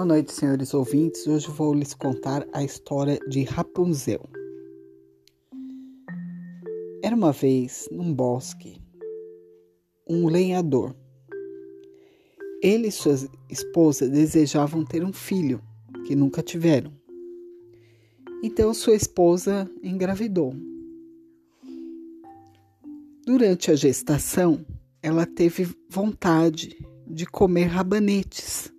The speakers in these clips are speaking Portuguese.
Boa noite, senhores ouvintes. Hoje vou lhes contar a história de Rapunzel. Era uma vez, num bosque, um lenhador. Ele e sua esposa desejavam ter um filho, que nunca tiveram. Então sua esposa engravidou. Durante a gestação, ela teve vontade de comer rabanetes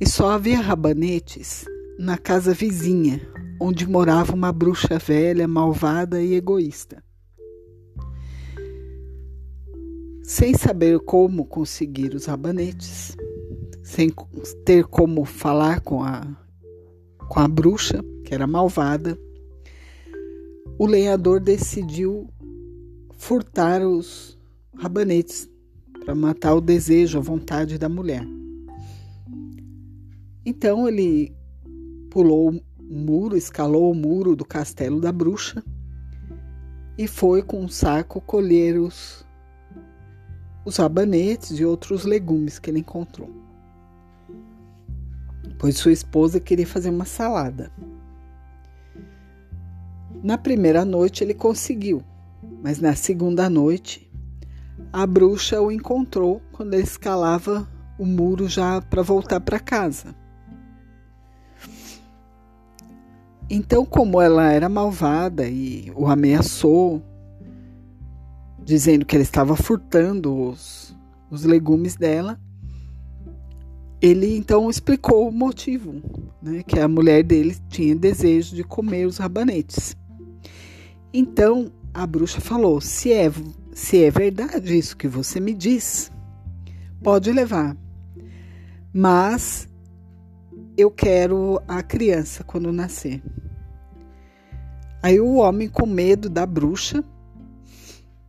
e só havia rabanetes na casa vizinha, onde morava uma bruxa velha, malvada e egoísta. Sem saber como conseguir os rabanetes, sem ter como falar com a, com a bruxa, que era malvada, o lenhador decidiu furtar os rabanetes para matar o desejo, a vontade da mulher. Então ele pulou o muro, escalou o muro do castelo da bruxa e foi com um saco colher os, os rabanetes e outros legumes que ele encontrou. Pois sua esposa queria fazer uma salada. Na primeira noite ele conseguiu, mas na segunda noite a bruxa o encontrou quando ele escalava o muro já para voltar para casa. Então, como ela era malvada e o ameaçou, dizendo que ele estava furtando os, os legumes dela, ele então explicou o motivo, né, que a mulher dele tinha desejo de comer os rabanetes. Então a bruxa falou: se é, se é verdade isso que você me diz, pode levar, mas eu quero a criança quando nascer. Aí o homem, com medo da bruxa,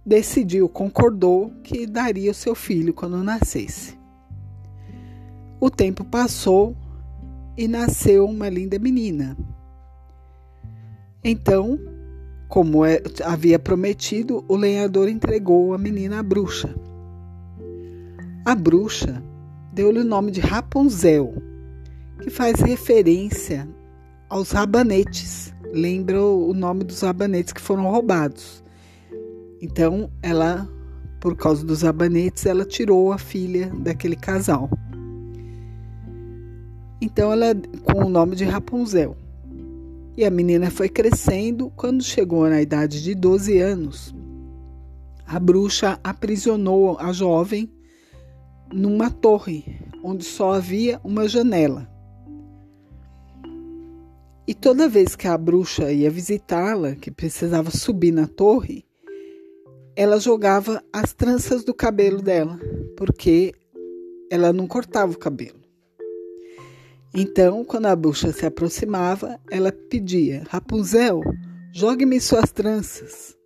decidiu, concordou que daria o seu filho quando nascesse. O tempo passou e nasceu uma linda menina. Então, como é, havia prometido, o lenhador entregou a menina à bruxa. A bruxa deu-lhe o nome de Rapunzel que faz referência aos rabanetes. Lembra o nome dos rabanetes que foram roubados. Então, ela, por causa dos rabanetes, ela tirou a filha daquele casal. Então, ela com o nome de Rapunzel. E a menina foi crescendo. Quando chegou na idade de 12 anos, a bruxa aprisionou a jovem numa torre onde só havia uma janela. E toda vez que a bruxa ia visitá-la, que precisava subir na torre, ela jogava as tranças do cabelo dela, porque ela não cortava o cabelo. Então, quando a bruxa se aproximava, ela pedia: Rapunzel, jogue-me suas tranças.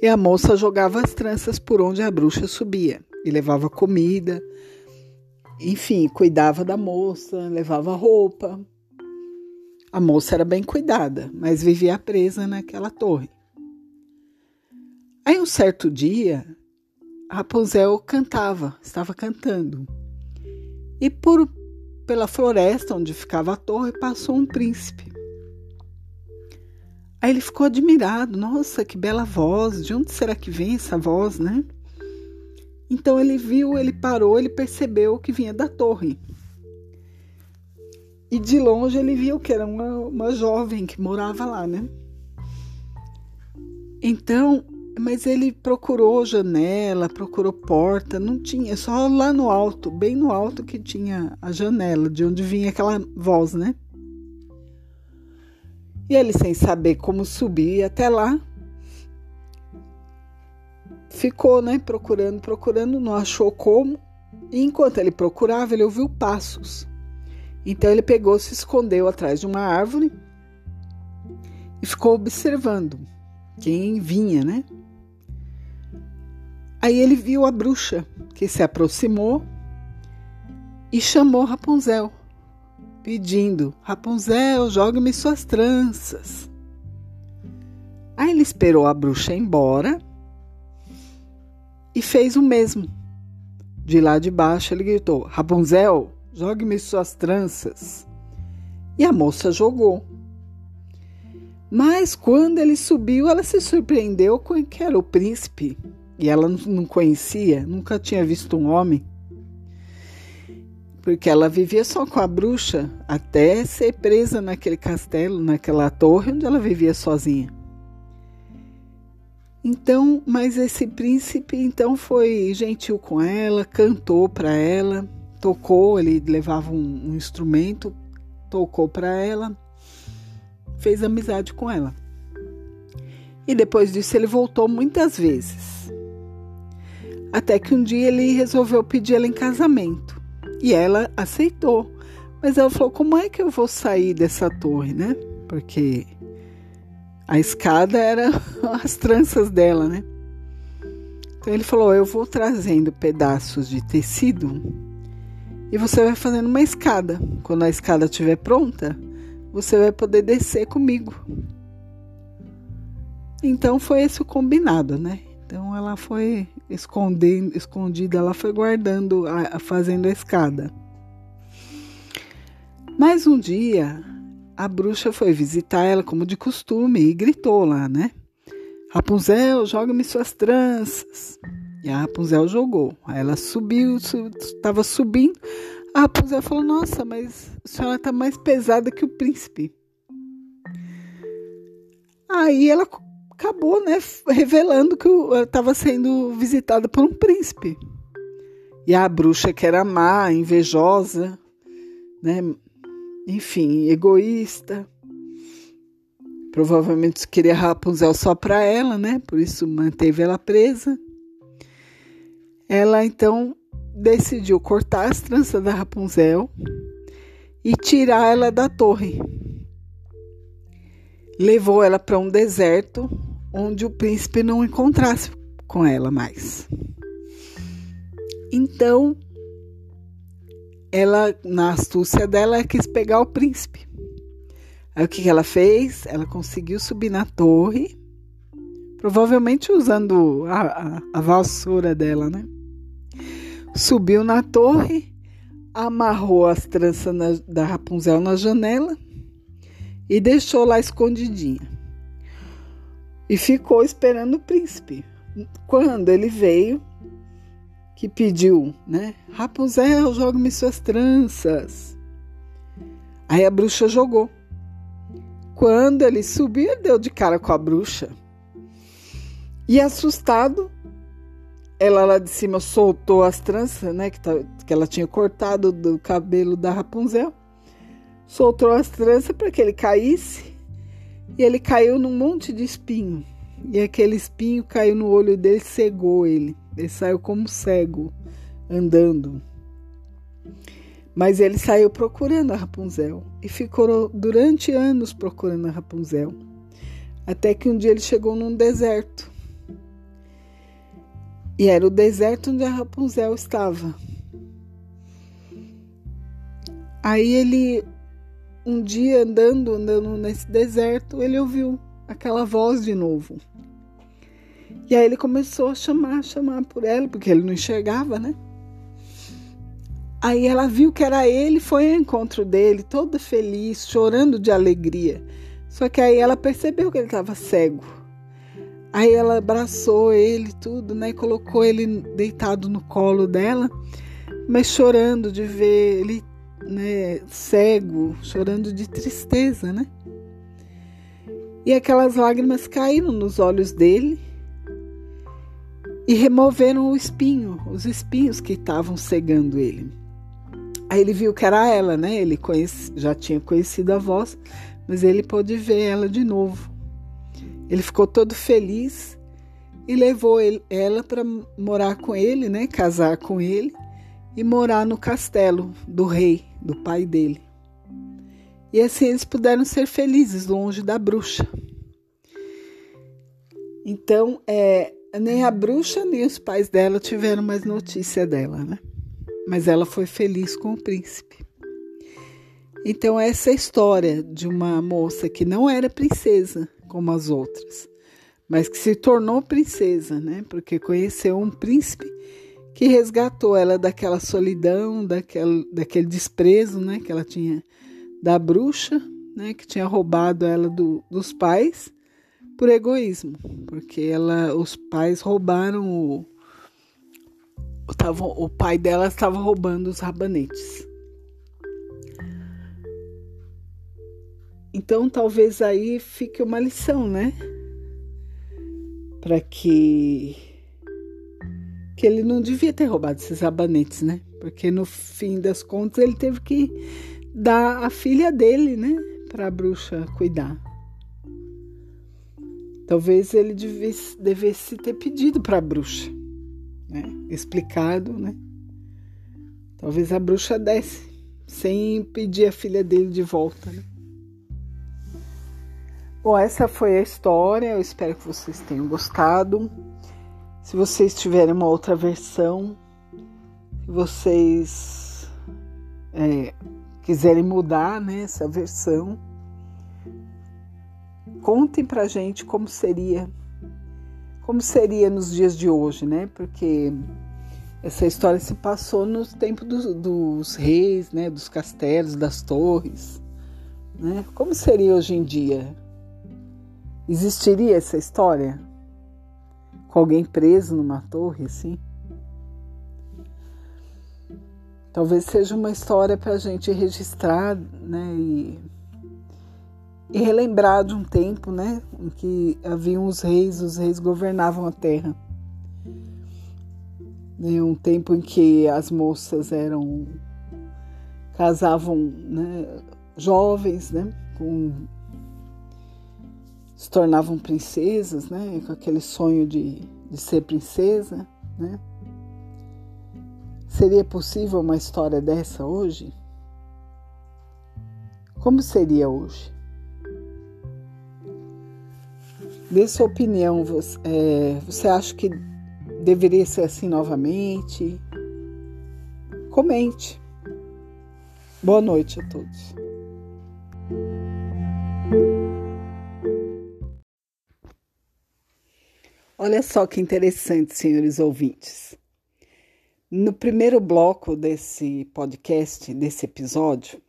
E a moça jogava as tranças por onde a bruxa subia e levava comida, enfim, cuidava da moça, levava roupa. A moça era bem cuidada, mas vivia presa naquela torre. Aí um certo dia, Rapunzel cantava, estava cantando. E por pela floresta onde ficava a torre passou um príncipe. Aí ele ficou admirado, nossa, que bela voz, de onde será que vem essa voz, né? Então ele viu, ele parou, ele percebeu que vinha da torre. E de longe ele viu que era uma, uma jovem que morava lá, né? Então, mas ele procurou janela, procurou porta, não tinha, só lá no alto, bem no alto que tinha a janela, de onde vinha aquela voz, né? E ele, sem saber como subir até lá, ficou, né, procurando, procurando, não achou como. E enquanto ele procurava, ele ouviu passos. Então ele pegou, se escondeu atrás de uma árvore e ficou observando quem vinha, né? Aí ele viu a bruxa que se aproximou e chamou Rapunzel, pedindo: Rapunzel, jogue-me suas tranças. Aí ele esperou a bruxa embora e fez o mesmo. De lá de baixo ele gritou: Rapunzel, jogue-me suas tranças. E a moça jogou. Mas quando ele subiu, ela se surpreendeu com que era o príncipe. E ela não conhecia, nunca tinha visto um homem. Porque ela vivia só com a bruxa até ser presa naquele castelo, naquela torre onde ela vivia sozinha. Então, mas esse príncipe então foi gentil com ela, cantou para ela, tocou, ele levava um, um instrumento, tocou para ela, fez amizade com ela. E depois disso ele voltou muitas vezes. Até que um dia ele resolveu pedir ela em casamento. E ela aceitou. Mas ela falou: como é que eu vou sair dessa torre, né? Porque a escada era as tranças dela, né? Então ele falou: Eu vou trazendo pedaços de tecido e você vai fazendo uma escada. Quando a escada estiver pronta, você vai poder descer comigo. Então foi esse o combinado, né? Então ela foi escondendo, escondida, ela foi guardando, a, fazendo a escada. Mas um dia a bruxa foi visitar ela como de costume e gritou lá, né? Rapunzel, joga-me suas tranças. E a Rapunzel jogou. Aí ela subiu, estava subindo. A Rapunzel falou: Nossa, mas a senhora está mais pesada que o príncipe. Aí ela acabou, né, revelando que estava sendo visitada por um príncipe. E a bruxa, que era má, invejosa, né, enfim, egoísta. Provavelmente queria Rapunzel só para ela, né? Por isso manteve ela presa. Ela então decidiu cortar as tranças da Rapunzel e tirar ela da torre. Levou ela para um deserto onde o príncipe não encontrasse com ela mais. Então, ela, na astúcia dela, quis pegar o príncipe. Aí o que, ela fez? Ela conseguiu subir na torre, provavelmente usando a, a, a vassoura dela, né? Subiu na torre, amarrou as tranças na, da Rapunzel na janela e deixou lá escondidinha. E ficou esperando o príncipe. Quando ele veio, que pediu, né? Rapunzel, jogue-me suas tranças. Aí a bruxa jogou. Quando ele subiu, ele deu de cara com a bruxa. E assustado, ela lá de cima soltou as tranças, né? Que, tá, que ela tinha cortado do cabelo da Rapunzel. Soltou as tranças para que ele caísse. E ele caiu num monte de espinho. E aquele espinho caiu no olho dele, cegou ele. Ele saiu como cego, andando. Mas ele saiu procurando a Rapunzel e ficou durante anos procurando a Rapunzel. Até que um dia ele chegou num deserto. E era o deserto onde a Rapunzel estava. Aí ele, um dia andando, andando nesse deserto, ele ouviu aquela voz de novo. E aí ele começou a chamar, chamar por ela, porque ele não enxergava, né? Aí ela viu que era ele, foi ao encontro dele, toda feliz, chorando de alegria. Só que aí ela percebeu que ele estava cego. Aí ela abraçou ele, tudo, né? Colocou ele deitado no colo dela, mas chorando de ver ele, né, cego, chorando de tristeza, né? E aquelas lágrimas caíram nos olhos dele e removeram o espinho, os espinhos que estavam cegando ele. Aí ele viu que era ela, né? Ele conhece, já tinha conhecido a voz, mas ele pôde ver ela de novo. Ele ficou todo feliz e levou ele, ela para morar com ele, né? Casar com ele e morar no castelo do rei, do pai dele. E assim eles puderam ser felizes longe da bruxa. Então, é, nem a bruxa nem os pais dela tiveram mais notícia dela, né? Mas ela foi feliz com o príncipe. Então, essa é a história de uma moça que não era princesa como as outras, mas que se tornou princesa, né? Porque conheceu um príncipe que resgatou ela daquela solidão, daquele, daquele desprezo, né, que ela tinha da bruxa, né, que tinha roubado ela do, dos pais por egoísmo, porque ela, os pais roubaram o, tavam, o pai dela estava roubando os rabanetes. Então talvez aí fique uma lição, né? Para que que ele não devia ter roubado esses rabanetes, né? Porque no fim das contas ele teve que dar a filha dele, né, para a bruxa cuidar. Talvez ele devesse, devesse ter pedido para a bruxa, né? Explicado, né? Talvez a bruxa desse, sem pedir a filha dele de volta, né? Bom, essa foi a história. Eu espero que vocês tenham gostado. Se vocês tiverem uma outra versão, se vocês é, quiserem mudar né, essa versão, contem pra gente como seria, como seria nos dias de hoje, né? Porque essa história se passou nos tempos dos, dos reis, né? Dos castelos, das torres, né? Como seria hoje em dia? Existiria essa história? com alguém preso numa torre assim. Talvez seja uma história para a gente registrar, né, e, e relembrar de um tempo, né, em que haviam os reis, os reis governavam a terra. Né, um tempo em que as moças eram casavam, né, jovens, né, com se tornavam princesas, né? Com aquele sonho de, de ser princesa, né? Seria possível uma história dessa hoje? Como seria hoje? Dê sua opinião. Você, é, você acha que deveria ser assim novamente? Comente. Boa noite a todos. Olha só que interessante, senhores ouvintes. No primeiro bloco desse podcast, desse episódio,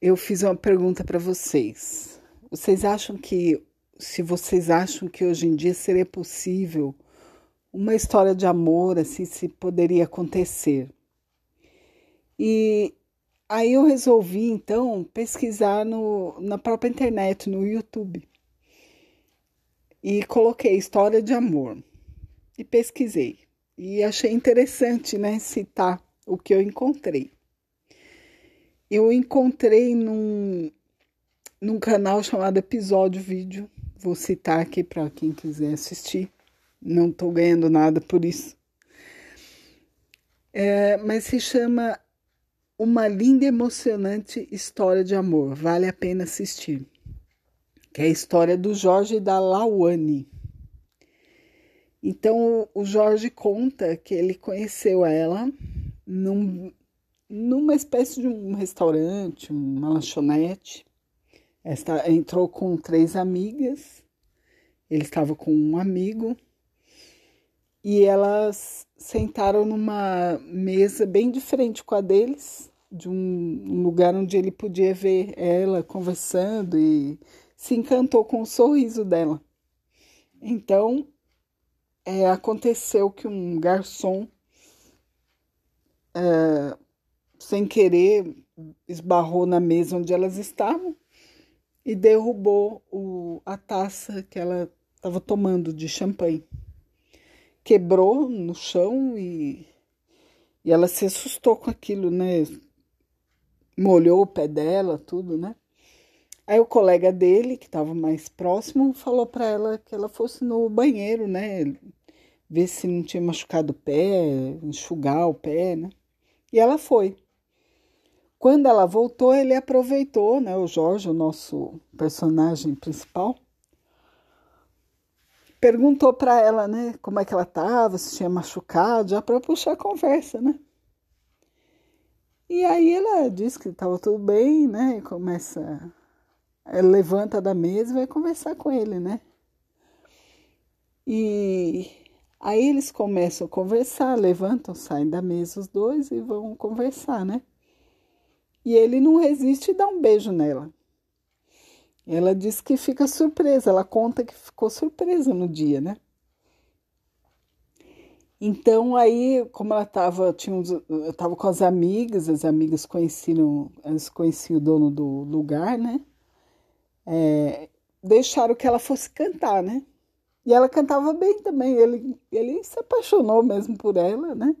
eu fiz uma pergunta para vocês. Vocês acham que, se vocês acham que hoje em dia seria possível uma história de amor assim, se poderia acontecer? E aí eu resolvi então pesquisar no, na própria internet, no YouTube e coloquei história de amor e pesquisei. E achei interessante, né, citar o que eu encontrei. Eu encontrei num, num canal chamado Episódio Vídeo. Vou citar aqui para quem quiser assistir. Não estou ganhando nada por isso. É, mas se chama Uma Linda e Emocionante História de Amor. Vale a pena assistir que é a história do Jorge da Lawane. Então, o Jorge conta que ele conheceu ela num, numa espécie de um restaurante, uma lanchonete. Esta entrou com três amigas, ele estava com um amigo, e elas sentaram numa mesa bem diferente com a deles, de um lugar onde ele podia ver ela conversando e se encantou com o sorriso dela. Então, é, aconteceu que um garçom, é, sem querer, esbarrou na mesa onde elas estavam e derrubou o, a taça que ela estava tomando de champanhe. Quebrou no chão e, e ela se assustou com aquilo, né? Molhou o pé dela, tudo, né? Aí o colega dele, que estava mais próximo, falou para ela que ela fosse no banheiro, né? Ver se não tinha machucado o pé, enxugar o pé, né? E ela foi. Quando ela voltou, ele aproveitou, né? O Jorge, o nosso personagem principal, perguntou para ela, né? Como é que ela estava, se tinha machucado, já para puxar a conversa, né? E aí ela disse que estava tudo bem, né? E começa levanta da mesa e vai conversar com ele, né? E Aí eles começam a conversar, levantam, saem da mesa os dois e vão conversar, né? E ele não resiste e dá um beijo nela. Ela diz que fica surpresa, ela conta que ficou surpresa no dia, né? Então aí, como ela estava, tinha eu tava com as amigas, as amigas conheciam, elas conheciam o dono do lugar, né? É, deixaram que ela fosse cantar, né? E ela cantava bem também. Ele, ele se apaixonou mesmo por ela, né?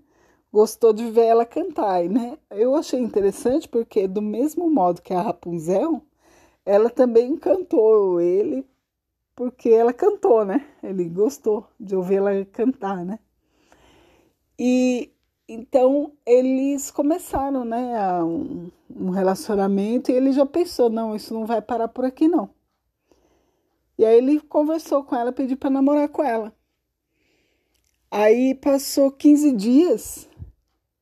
Gostou de ver ela cantar, né? Eu achei interessante porque do mesmo modo que a Rapunzel, ela também cantou ele porque ela cantou, né? Ele gostou de ouvir ela cantar, né? E então eles começaram, né, um, um relacionamento e ele já pensou, não, isso não vai parar por aqui não. E aí ele conversou com ela, pediu para namorar com ela. Aí passou 15 dias,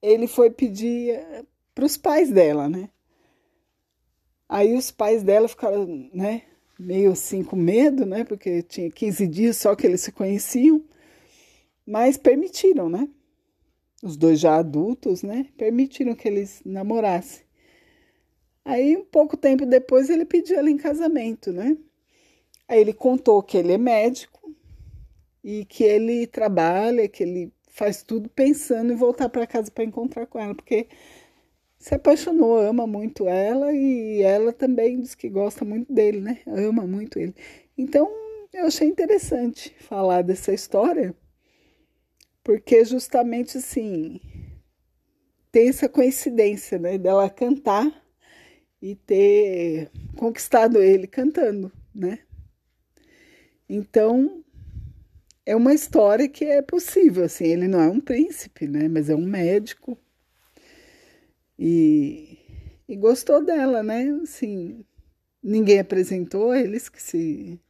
ele foi pedir eh, para os pais dela, né? Aí os pais dela ficaram, né, meio assim com medo, né? Porque tinha 15 dias só que eles se conheciam, mas permitiram, né? Os dois já adultos, né, permitiram que eles namorassem. Aí, um pouco tempo depois, ele pediu ela em casamento, né? Aí ele contou que ele é médico e que ele trabalha, que ele faz tudo pensando em voltar para casa para encontrar com ela, porque se apaixonou, ama muito ela e ela também diz que gosta muito dele, né? Ama muito ele. Então, eu achei interessante falar dessa história porque justamente assim tem essa coincidência, né, dela cantar e ter conquistado ele cantando, né? Então é uma história que é possível, assim, ele não é um príncipe, né, mas é um médico e, e gostou dela, né? Assim, ninguém apresentou eles que se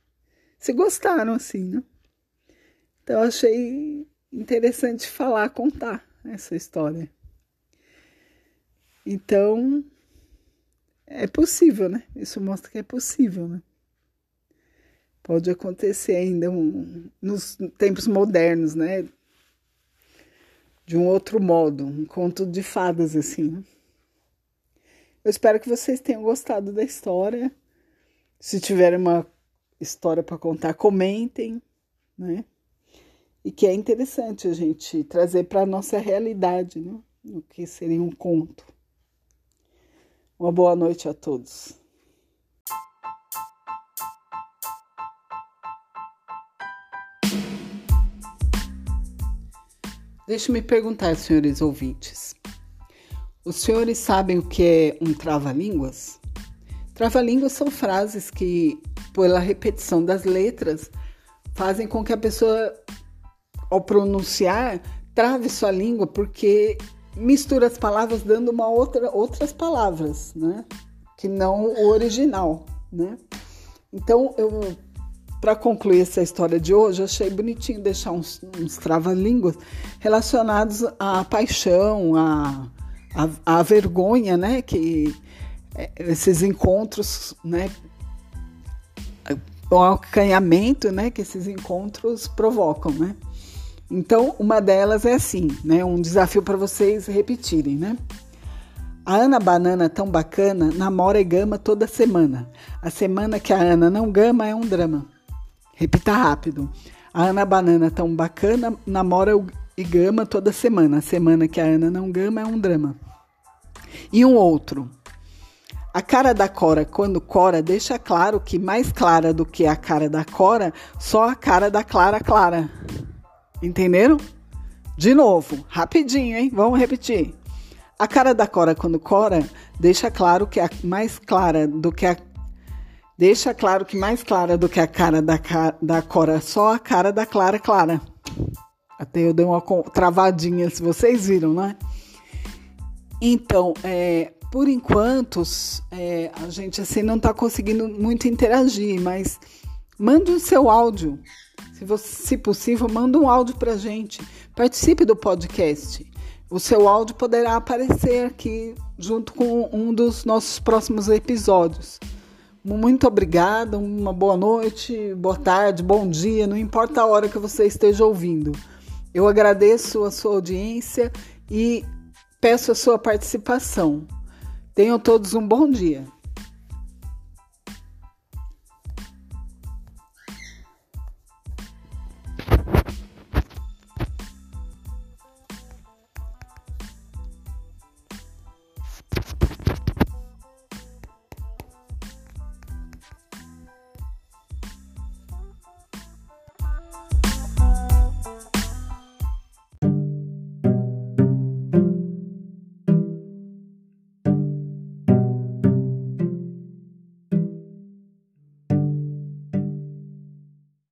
se gostaram assim, né? Então achei interessante falar, contar essa história. Então, é possível, né? Isso mostra que é possível, né? Pode acontecer ainda um, nos tempos modernos, né? De um outro modo, um conto de fadas, assim. Né? Eu espero que vocês tenham gostado da história. Se tiverem uma história para contar, comentem, né? E que é interessante a gente trazer para a nossa realidade, né? o que seria um conto. Uma boa noite a todos. Deixe-me perguntar, senhores ouvintes. Os senhores sabem o que é um trava-línguas? Trava-línguas são frases que, pela repetição das letras, fazem com que a pessoa ao pronunciar, trave sua língua, porque mistura as palavras dando uma outra, outras palavras, né? Que não o original, né? Então, eu para concluir essa história de hoje, achei bonitinho deixar uns, uns trava-línguas relacionados à paixão, à, à, à, vergonha, né? Que é, esses encontros, né? O acanhamento, né? Que esses encontros provocam, né? Então, uma delas é assim, né? Um desafio para vocês repetirem, né? A Ana Banana tão bacana namora e gama toda semana. A semana que a Ana não gama é um drama. Repita rápido. A Ana Banana tão bacana namora e gama toda semana. A semana que a Ana não gama é um drama. E um outro. A cara da Cora, quando Cora, deixa claro que mais clara do que a cara da Cora, só a cara da Clara Clara. Entenderam? De novo, rapidinho, hein? Vamos repetir. A cara da Cora quando Cora deixa claro que é mais clara do que a deixa claro que mais clara do que a cara da, da Cora, só a cara da Clara Clara. Até eu dei uma travadinha, se vocês viram, né? Então, é, por enquanto, é, a gente assim não está conseguindo muito interagir, mas mande o seu áudio se, você, se possível, manda um áudio para a gente. Participe do podcast. O seu áudio poderá aparecer aqui junto com um dos nossos próximos episódios. Muito obrigada, uma boa noite, boa tarde, bom dia, não importa a hora que você esteja ouvindo. Eu agradeço a sua audiência e peço a sua participação. Tenham todos um bom dia.